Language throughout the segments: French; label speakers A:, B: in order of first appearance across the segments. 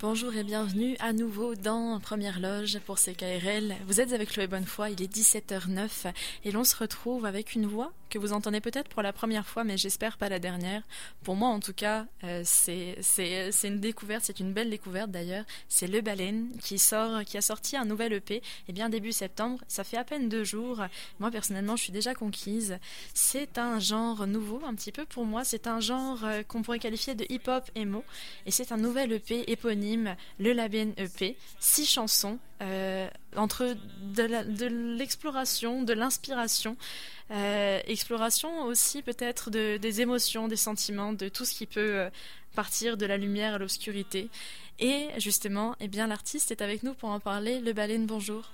A: Bonjour et bienvenue à nouveau dans Première Loge pour CKRL. Vous êtes avec Chloé Bonnefoy, il est 17h09 et l'on se retrouve avec une voix que vous entendez peut-être pour la première fois, mais j'espère pas la dernière. Pour moi, en tout cas, euh, c'est une découverte, c'est une belle découverte d'ailleurs. C'est Le Baleine qui sort, qui a sorti un nouvel EP. Et eh bien début septembre, ça fait à peine deux jours. Moi personnellement, je suis déjà conquise. C'est un genre nouveau, un petit peu pour moi. C'est un genre euh, qu'on pourrait qualifier de hip-hop emo, et c'est un nouvel EP éponyme, Le Labène EP, six chansons euh, entre de l'exploration, de l'inspiration, euh, exploration aussi peut-être de, des émotions, des sentiments, de tout ce qui peut euh, partir de la lumière à l'obscurité. Et justement, eh bien l'artiste est avec nous pour en parler. Le baleine, bonjour.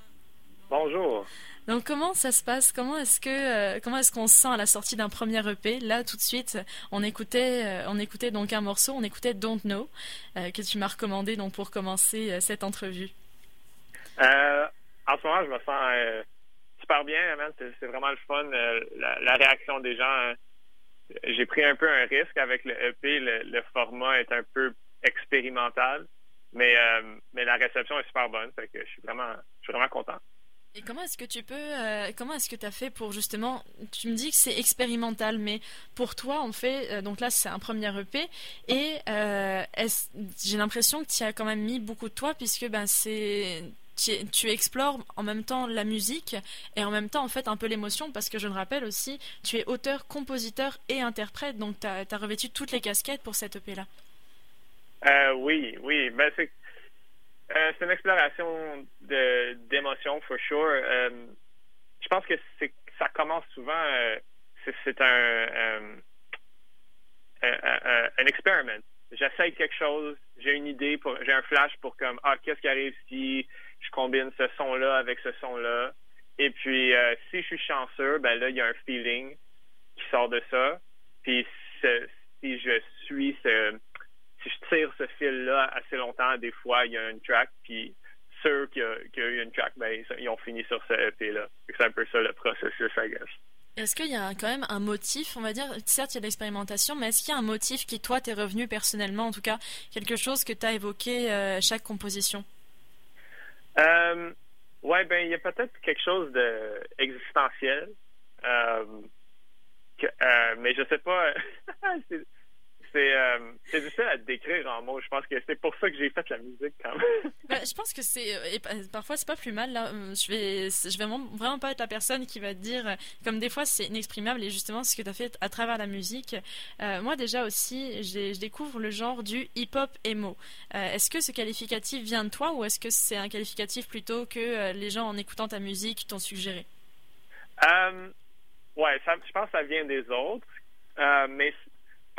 B: Bonjour.
A: Donc comment ça se passe? Comment est-ce que comment est-ce qu'on se sent à la sortie d'un premier EP Là tout de suite, on écoutait on écoutait donc un morceau, on écoutait Don't Know que tu m'as recommandé donc pour commencer cette entrevue.
B: Euh, en ce moment, je me sens euh, super bien, C'est vraiment le fun. Euh, la, réaction des gens. Hein. J'ai pris un peu un risque avec le EP. Le, format est un peu expérimental, mais, mais la réception est super bonne. Fait je suis vraiment, je suis vraiment content.
A: Et comment est-ce que tu peux, comment est-ce que tu as fait pour justement, tu me dis que c'est expérimental, mais pour toi, on fait, donc là c'est un premier EP, et j'ai l'impression que tu as quand même mis beaucoup de toi, puisque ben c'est, tu, explores en même temps la musique et en même temps en fait un peu l'émotion parce que je me rappelle aussi, tu es auteur, compositeur et interprète, donc tu as, revêtu toutes les casquettes pour cette EP-là.
B: Euh, oui, oui. Ben, c'est euh, une exploration d'émotions, for sure. Euh, je pense que ça commence souvent, c'est un, un, expériment j'essaye quelque chose, j'ai une idée, j'ai un flash pour comme, ah, qu'est-ce qui arrive si je combine ce son-là avec ce son-là. Et puis, euh, si je suis chanceux, ben là, il y a un feeling qui sort de ça. Puis, si je suis si je tire ce fil-là assez longtemps, des fois, il y a une track, puis ceux qui ont eu une track, ben, ils ont fini sur ce EP-là. C'est un peu ça le processus, I guess.
A: Est-ce qu'il y a quand même un motif, on va dire, certes il y a de l'expérimentation, mais est-ce qu'il y a un motif qui, toi, t'est revenu personnellement, en tout cas, quelque chose que tu as évoqué euh, chaque composition?
B: Euh, ouais, ben il y a peut-être quelque chose de. Euh, euh, mais je sais pas. c'est euh, difficile à décrire en mots. Je pense que c'est pour ça que j'ai fait la musique quand même.
A: Ben, je pense que c'est euh, et parfois c'est pas plus mal. Là, euh, je vais je vais vraiment pas être la personne qui va te dire comme des fois c'est inexprimable et justement ce que tu as fait à travers la musique. moi déjà aussi je découvre le genre du hip hop emo. est-ce que ce qualificatif vient de toi ou est-ce que c'est un qualificatif plutôt que les gens en écoutant ta musique t'ont suggéré?
B: ouais, ça, je pense que ça vient des autres. mais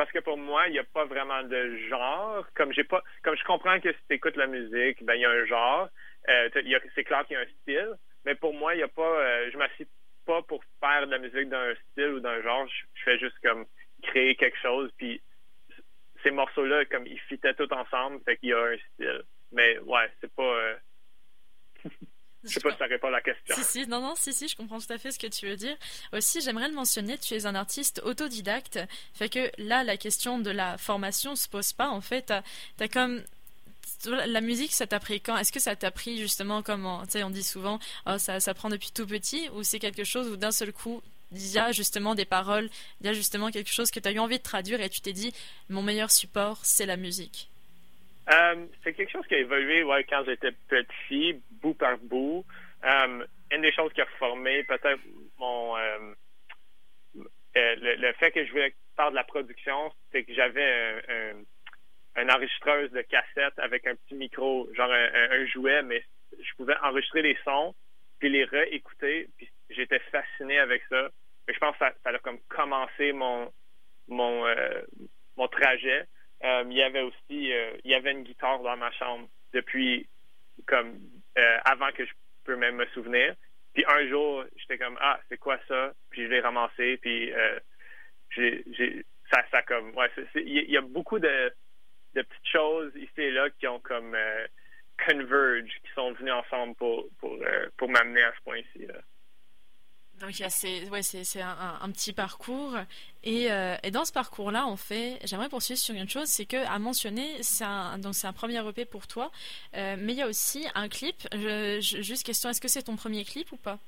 B: parce que pour moi, il n'y a pas vraiment de genre. Comme j'ai pas, comme je comprends que si tu écoutes la musique, ben il y a un genre. Euh, c'est clair qu'il y a un style, mais pour moi, il y a pas. Euh, je m'assieds pas pour faire de la musique d'un style ou d'un genre. Je, fais juste comme créer quelque chose. Puis ces morceaux-là, comme ils fitaient tout ensemble, fait qu'il y a un style. Mais ouais, c'est pas. Euh, je sais pas si ça répond à la question.
A: Si, si, non, non, si, si, je comprends tout à fait ce que tu veux dire. Aussi, j'aimerais le mentionner, tu es un artiste autodidacte. Fait que là, la question de la formation se pose pas. En fait, t'as as comme la musique, ça t'a pris quand? Est-ce que ça t'a pris justement comme tu sais, on dit souvent, oh, ça, ça prend depuis tout petit, ou c'est quelque chose où d'un seul coup, il y a justement des paroles, il y a justement quelque chose que tu as eu envie de traduire et tu t'es dit, mon meilleur support, c'est la musique?
B: Euh, c'est quelque chose qui a évolué ouais, quand j'étais petit, bout par bout. Euh, une des choses qui a formé peut-être mon euh, le, fait que je voulais faire de la production, c'est que j'avais un, enregistreuse de cassette avec un petit micro, genre un, jouet, mais je pouvais enregistrer les sons puis les réécouter. Puis j'étais fasciné avec ça. Je pense que ça, a comme commencé mon mon mon trajet. Euh, il y avait aussi, euh, il y avait une guitare dans ma chambre depuis comme euh, avant que je peux même me souvenir. Puis un jour, j'étais comme ah c'est quoi ça? Puis je l'ai ramassé. Puis j'ai, j'ai ça, ça comme ouais, il y, a beaucoup de, de petites choses ici et là qui ont comme converge, qui sont venus ensemble pour, pour, pour m'amener à ce point-ci.
A: Donc c'est ouais, c'est un, un, petit parcours et, euh, et dans ce parcours-là, en fait, j'aimerais poursuivre sur une chose, c'est que à mentionner, c'est un donc c'est un premier EP pour toi, euh, mais il y a aussi un clip. juste question, est-ce que c'est ton premier clip ou pas?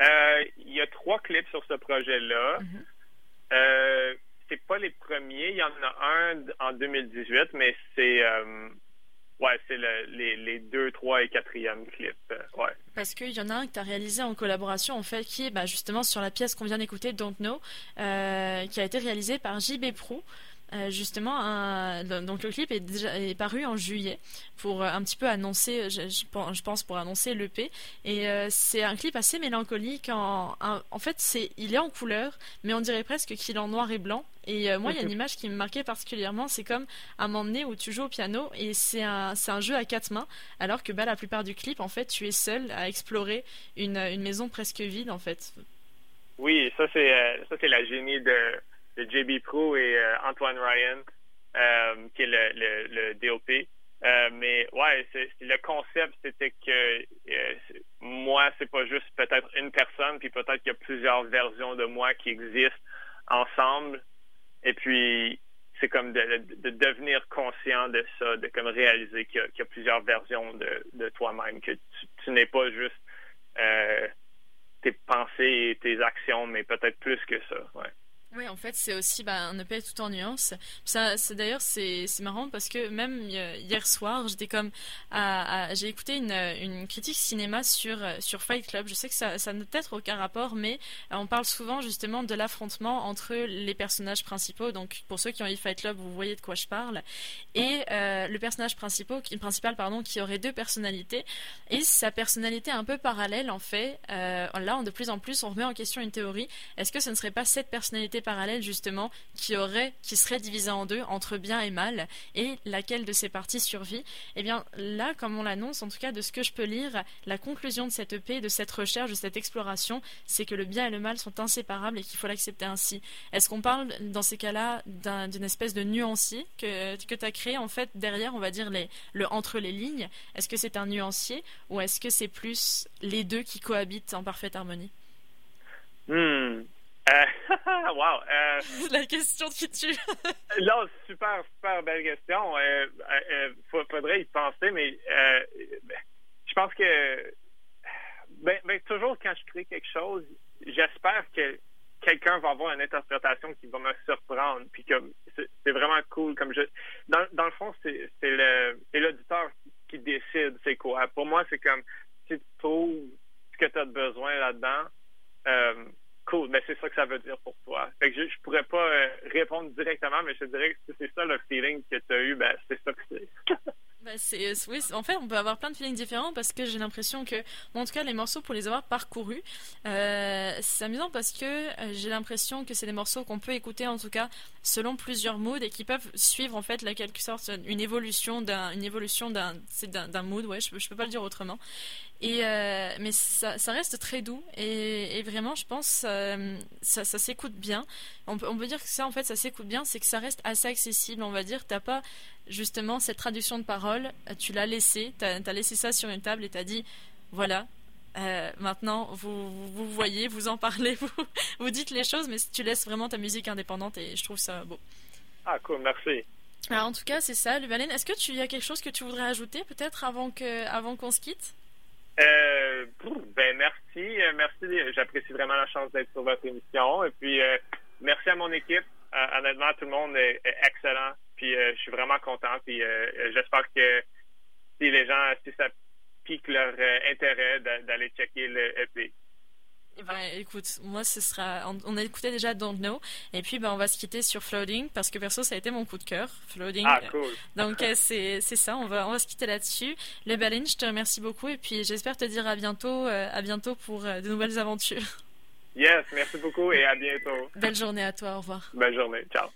B: Euh, Il y a trois clips sur ce projet-là. Mm-hmm. c'est pas les premiers, il y en a un en 2018, mais c'est Ouais, c'est les, les deux, trois et quatrième clips. Euh, ouais.
A: Parce qu'il y en a un que tu as réalisé en collaboration, en fait, qui est bah, justement sur la pièce qu'on vient d'écouter, Don't Know, euh, qui a été réalisé par JB Pro. Euh, justement, un, donc le clip est déjà est paru en juillet pour un petit peu annoncer, je, je pense pour annoncer l'EP. Et c'est un clip assez mélancolique. En, en fait, c'est il est en couleur, mais on dirait presque qu'il est en noir et blanc. Et euh, moi, il y a une image qui me marquait particulièrement, c'est comme à un moment donné où tu joues au piano et c'est un, c'est un jeu à quatre mains, alors que bah, la plupart du clip, en fait, tu es seul à explorer une, une maison presque vide, en fait.
B: Oui, ça c'est euh, ça c'est la génie de, de JB Pro et euh, Antoine Ryan, qui est le, le, DOP. mais ouais, le concept, c'était que moi, c'est pas juste peut-être une personne, puis peut-être qu'il y a plusieurs versions de moi qui existent ensemble. Et puis, c'est comme de, devenir conscient de ça, de comme réaliser qu'il y, a plusieurs versions de, toi-même, que tu, n'es pas juste euh, tes pensées et tes actions, mais peut-être plus que ça. Ouais.
A: Oui, en fait, c'est aussi bah, un EP tout en nuances. Ça, c'est d'ailleurs c'est marrant parce que même hier soir, j'étais comme j'ai écouté une, critique cinéma sur sur Fight Club. Je sais que ça ça n'a peut-être aucun rapport, mais on parle souvent justement de l'affrontement entre les personnages principaux. Donc pour ceux qui ont eu Fight Club, vous voyez de quoi je parle. Et euh, le personnage principal, principal pardon, qui aurait deux personnalités et sa personnalité un peu parallèle en fait. Euh, là, de plus en plus, on remet en question une théorie. Est-ce que ce ne serait pas cette personnalité parallèle justement qui aurait, qui serait divisé en deux entre bien et mal et laquelle de ces parties survit? Eh bien là, comme on l'annonce, en tout cas de ce que je peux lire, la conclusion de cette EP, de cette recherche, de cette exploration, c'est que le bien et le mal sont inséparables et qu'il faut l'accepter ainsi. Est-ce qu'on parle dans ces cas-là d'une espèce de nuancier que, que tu as créé en fait derrière, on va dire, les, le entre les lignes? Est-ce que c'est un nuancier ou est-ce que c'est plus les deux qui cohabitent en parfaite harmonie?
B: Hmm. Euh, wow. Euh,
A: la question qui tue.
B: là, super, super belle question. Euh, euh faudrait y penser, mais je pense que ben, ben, toujours quand je crée quelque chose, j'espère que quelqu'un va avoir une interprétation qui va me surprendre. Puis comme c'est vraiment cool. Comme je, dans, dans le fond, c'est le l'auditeur qui, décide c'est quoi. Pour moi, c'est comme si tu trouves ce que tu as besoin là-dedans. Cool, mais c'est ça que ça veut dire pour toi. Fait que je, je pourrais pas euh, répondre directement, mais je dirais que si c'est ça le feeling que tu as eu, ben c'est ça que c'est.
A: C'est, oui, en fait, on peut avoir plein de feelings différents parce que j'ai l'impression que, en tout cas, les morceaux pour les avoir parcourus, euh, c'est amusant parce que euh, j'ai l'impression que c'est des morceaux qu'on peut écouter en tout cas selon plusieurs moods et qui peuvent suivre en fait la quelque sorte une évolution d'un, une évolution d'un, d'un, mood. Ouais, je, je peux pas le dire autrement. Et euh, mais ça, reste très doux et, vraiment, je pense, ça, ça s'écoute bien. On peut, on peut dire que ça, en fait, ça s'écoute bien, c'est que ça reste assez accessible, on va dire. T'as pas justement cette traduction de parole, tu l'as laissé, tu as, laissé ça sur une table et tu as dit, voilà, euh, maintenant vous, vous voyez, vous en parlez, vous, vous dites les choses, mais tu laisses vraiment ta musique indépendante et je trouve ça beau.
B: Ah cool, merci.
A: Alors, en tout cas, c'est ça, Luvalène. Est-ce que tu y a quelque chose que tu voudrais ajouter peut-être avant qu'on se quitte?
B: Euh, Ben merci, euh, merci. J'apprécie vraiment la chance d'être sur votre émission et puis merci à mon équipe. honnêtement, tout le monde est excellent. Puis euh, je suis vraiment content. Puis euh, j'espère que si les gens, si ça pique leur euh, intérêt d'aller checker le EP.
A: Eh ben, écoute, moi, ce sera. On, a écouté déjà Don't Know, et puis ben, on va se quitter sur Floating parce que perso, ça a été mon coup de cœur, Floating.
B: Ah, cool.
A: Donc c'est ça, on va on va se quitter là-dessus. Le Balin, je te remercie beaucoup, et puis j'espère te dire à bientôt, à bientôt pour de nouvelles aventures.
B: Yes, merci beaucoup et à bientôt.
A: Belle journée à toi, au revoir.
B: Belle journée, ciao.